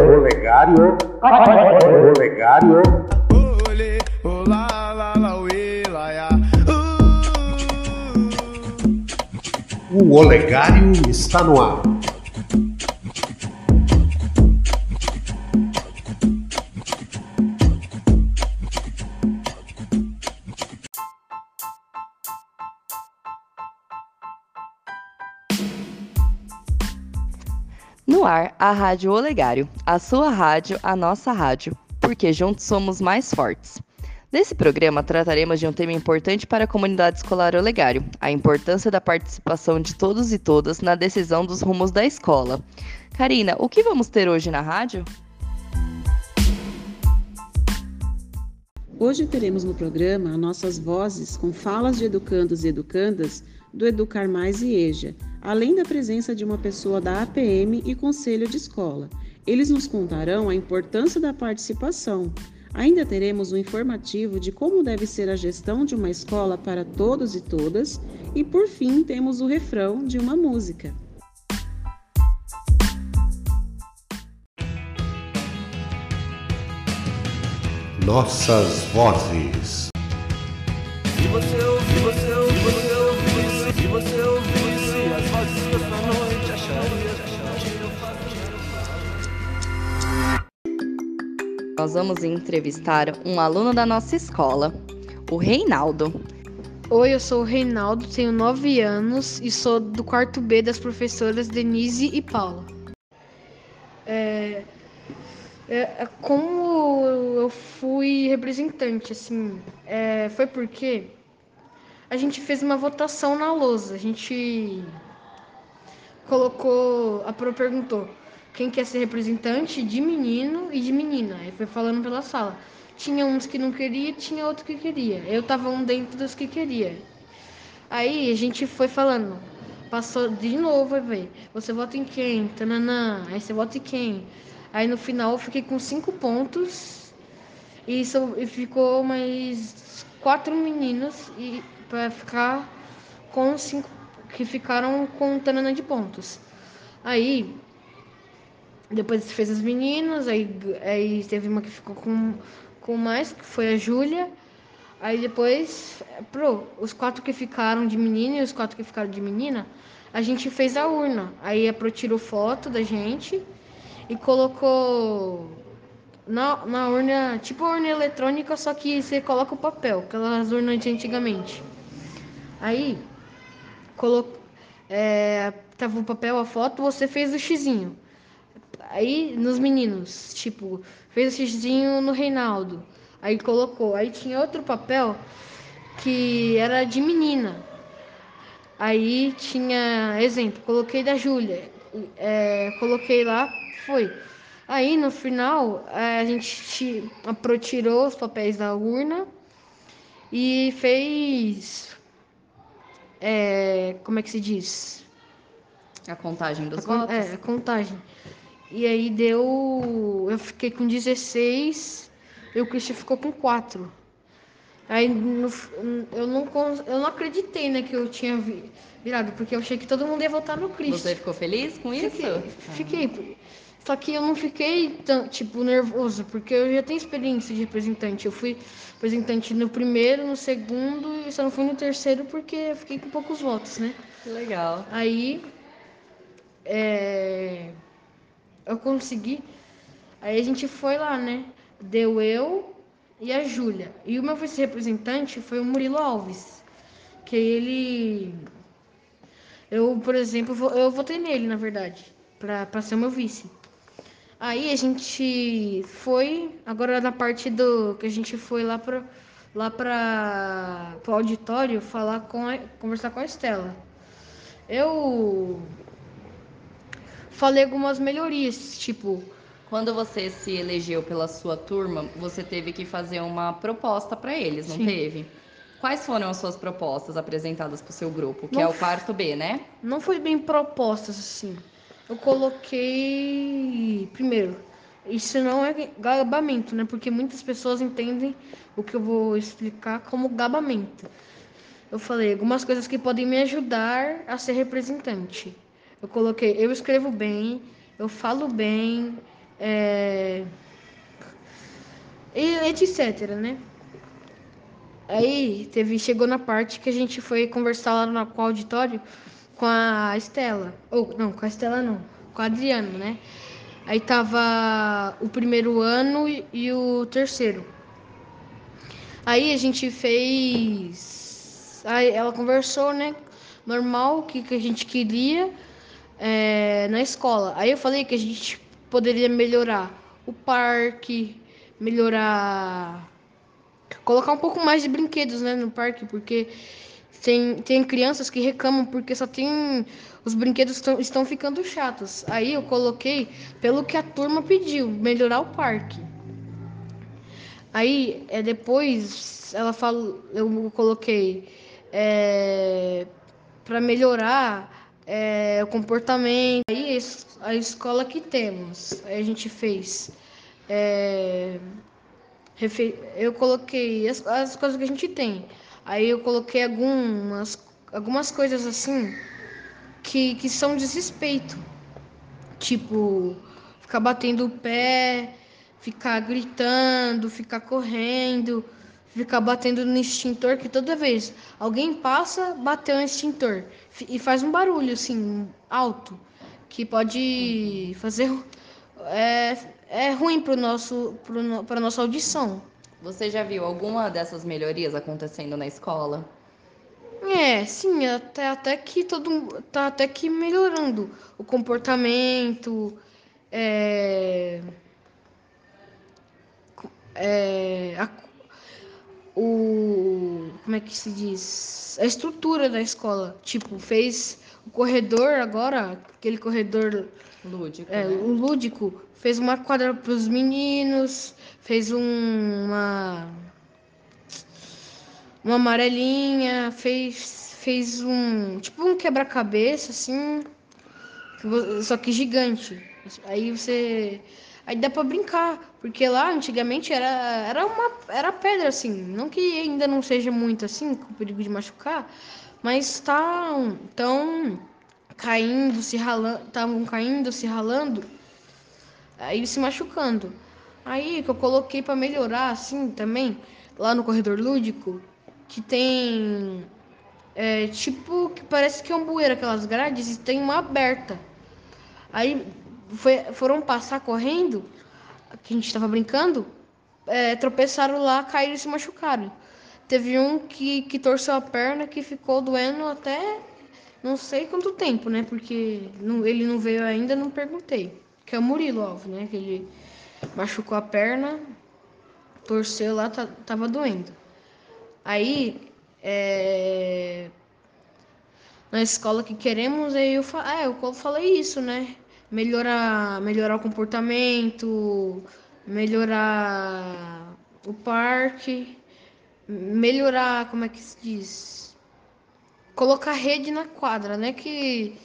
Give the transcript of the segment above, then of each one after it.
Olegário. Olegário. Olê, olá, lá, lá, uê, lá. O Olegário está no ar. Ar, a Rádio Olegário, a sua rádio, a nossa rádio, porque juntos somos mais fortes. Nesse programa, trataremos de um tema importante para a comunidade escolar Olegário, a importância da participação de todos e todas na decisão dos rumos da escola. Karina, o que vamos ter hoje na rádio? Hoje teremos no programa nossas vozes com falas de educandos e educandas do Educar Mais e EJA, além da presença de uma pessoa da APM e Conselho de Escola. Eles nos contarão a importância da participação. Ainda teremos um informativo de como deve ser a gestão de uma escola para todos e todas, e por fim temos o refrão de uma música. Nossas vozes. Nós vamos entrevistar um aluno da nossa escola, o Reinaldo. Oi, eu sou o Reinaldo, tenho 9 anos e sou do quarto B das professoras Denise e Paula. É, é, é, como eu fui representante, assim, é, foi porque a gente fez uma votação na lousa. A gente colocou, a Pro perguntou quem quer ser representante de menino e de menina. Aí foi falando pela sala. Tinha uns que não queria, tinha outros que queria. Eu tava um dentro dos que queria. Aí a gente foi falando. Passou de novo, ver. Você vota em quem? Tananã. Aí você vota em quem? Aí no final eu fiquei com cinco pontos. E, so, e ficou mais quatro meninos e para ficar com cinco que ficaram com tanana de pontos. Aí depois fez as meninas, aí, aí teve uma que ficou com, com mais, que foi a Júlia. Aí depois, pro, os quatro que ficaram de menino e os quatro que ficaram de menina, a gente fez a urna. Aí a Pro tirou foto da gente e colocou na, na urna, tipo urna eletrônica, só que você coloca o papel, aquelas urnas de antigamente. Aí, colocou, é, tava o papel, a foto, você fez o xizinho. Aí, nos meninos, tipo, fez o xizinho no Reinaldo. Aí colocou. Aí tinha outro papel que era de menina. Aí tinha, exemplo, coloquei da Júlia. É, coloquei lá, foi. Aí no final a gente a Pro tirou os papéis da urna e fez. É, como é que se diz? A contagem dos a, votos? É, a contagem. E aí deu. Eu fiquei com 16 e o Christian ficou com 4. Aí no eu, não, eu não acreditei né, que eu tinha vi- virado, porque eu achei que todo mundo ia votar no Christian. Você ficou feliz com isso? Fiquei, fiquei. Só que eu não fiquei tão, tipo, nervoso, porque eu já tenho experiência de representante. Eu fui representante no primeiro, no segundo e só não fui no terceiro porque eu fiquei com poucos votos, né? Legal. Aí é, eu consegui. Aí a gente foi lá, né? Deu eu e a Júlia. E o meu vice-representante foi o Murilo Alves. Que ele. Eu, por exemplo, eu votei nele, na verdade, pra ser o meu vice. Aí a gente foi, agora na parte do que a gente foi lá para lá para o auditório falar com a, conversar com a Estela. Eu falei algumas melhorias, tipo, Quando você se elegeu pela sua turma, você teve que fazer uma proposta para eles, não Sim. teve? Quais foram as suas propostas apresentadas para o seu grupo, que Não é o quarto B, né? não foi bem propostas assim. Eu coloquei primeiro, isso não é gabamento, né? Porque muitas pessoas entendem o que eu vou explicar como gabamento. Eu falei algumas coisas que podem me ajudar a ser representante. Eu coloquei, eu escrevo bem, eu falo bem, é... e etc, né? Aí teve, chegou na parte que a gente foi conversar lá no, com o auditório com a Estela. Ou não, com a Estela não, com a Adriano, né? Aí tava o primeiro ano e, e o terceiro. Aí a gente fez. Aí ela conversou, né? Normal, o que, que a gente queria é, na escola. Aí eu falei que a gente poderia melhorar o parque, melhorar colocar um pouco mais de brinquedos né, no parque, porque tem, tem crianças que reclamam porque só tem. Os brinquedos estão, estão ficando chatos. Aí eu coloquei pelo que a turma pediu, melhorar o parque. Aí é, depois ela falou, eu coloquei é, para melhorar é, o comportamento. Aí a escola que temos, a gente fez. É, eu coloquei as, as coisas que a gente tem. Aí eu coloquei algumas, algumas coisas assim que, que são desrespeito. Tipo, ficar batendo o pé, ficar gritando, ficar correndo, ficar batendo no extintor, que toda vez alguém passa, bateu no extintor. E faz um barulho assim, alto, que pode fazer. É, é ruim para nosso para nossa audição. Você já viu alguma dessas melhorias acontecendo na escola? É, sim, até, até que todo tá até que melhorando o comportamento, é, é, a, o como é que se diz? A estrutura da escola, tipo, fez o corredor agora, aquele corredor lúdico, é, né? o lúdico fez uma quadra para os meninos, fez um, uma uma amarelinha, fez fez um tipo um quebra-cabeça assim, só que gigante. Aí você aí dá para brincar, porque lá antigamente era era uma era pedra assim, não que ainda não seja muito assim, com perigo de machucar, mas tá tão caindo, se ralando, estavam caindo, se ralando aí se machucando. Aí que eu coloquei para melhorar assim também, lá no corredor lúdico, que tem é, tipo que parece que é um bueiro aquelas grades e tem uma aberta. Aí foi, foram passar correndo, que a gente estava brincando, é, tropeçaram lá, caíram e se machucaram. Teve um que, que torceu a perna que ficou doendo até não sei quanto tempo, né? Porque não, ele não veio ainda, não perguntei que é o Murilo Alves, né? Que ele machucou a perna, torceu lá, tava doendo. Aí, é, na escola que queremos, aí eu, é, eu falei isso, né? Melhorar, melhorar o comportamento, melhorar o parque, melhorar, como é que se diz? Colocar rede na quadra, né? Que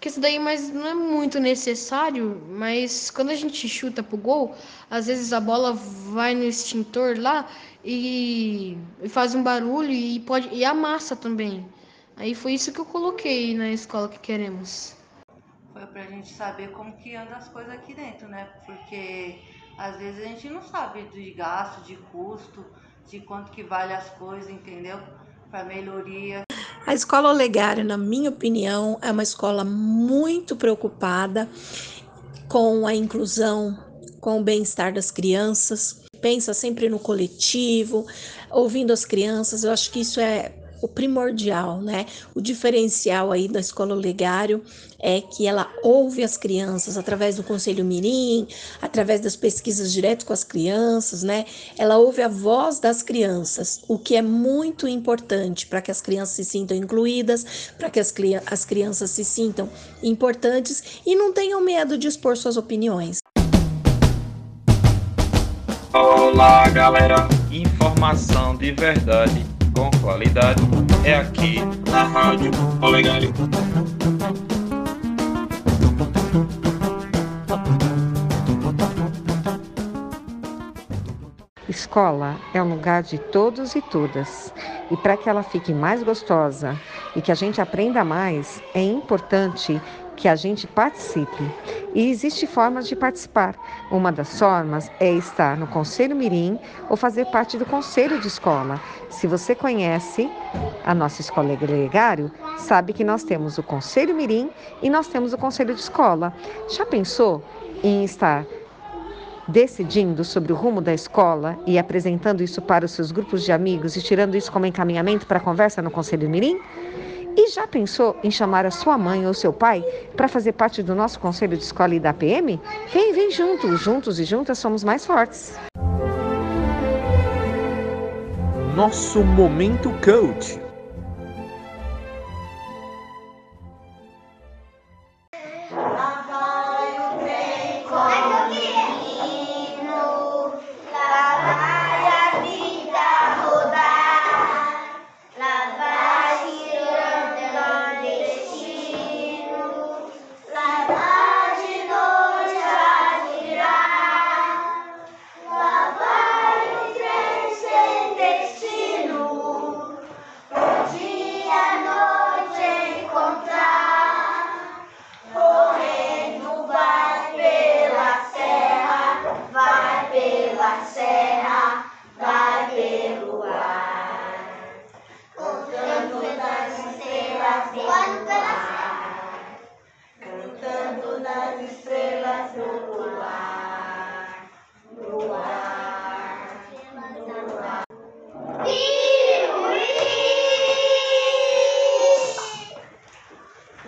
que isso daí mas não é muito necessário, mas quando a gente chuta pro gol, às vezes a bola vai no extintor lá e, e faz um barulho e pode e amassa também. Aí foi isso que eu coloquei na escola que queremos. Foi pra gente saber como que anda as coisas aqui dentro, né? Porque às vezes a gente não sabe de gasto, de custo, de quanto que vale as coisas, entendeu? Para melhoria. A escola Olegário, na minha opinião, é uma escola muito preocupada com a inclusão, com o bem-estar das crianças, pensa sempre no coletivo, ouvindo as crianças. Eu acho que isso é o primordial, né? O diferencial aí da escola Olegário é que ela ouve as crianças através do Conselho Mirim, através das pesquisas direto com as crianças, né? Ela ouve a voz das crianças, o que é muito importante para que as crianças se sintam incluídas, para que as, as crianças se sintam importantes e não tenham medo de expor suas opiniões. Olá, galera! Informação de verdade com qualidade é aqui na Rádio Olegário. Escola é um lugar de todos e todas. E para que ela fique mais gostosa e que a gente aprenda mais, é importante que a gente participe. E existe formas de participar. Uma das formas é estar no Conselho Mirim ou fazer parte do Conselho de Escola. Se você conhece a nossa escola Gregário, sabe que nós temos o Conselho Mirim e nós temos o Conselho de Escola. Já pensou em estar decidindo sobre o rumo da escola e apresentando isso para os seus grupos de amigos e tirando isso como encaminhamento para a conversa no Conselho Mirim? E já pensou em chamar a sua mãe ou seu pai para fazer parte do nosso conselho de escola e da PM? Vem, vem junto, juntos e juntas somos mais fortes. Nosso momento coach.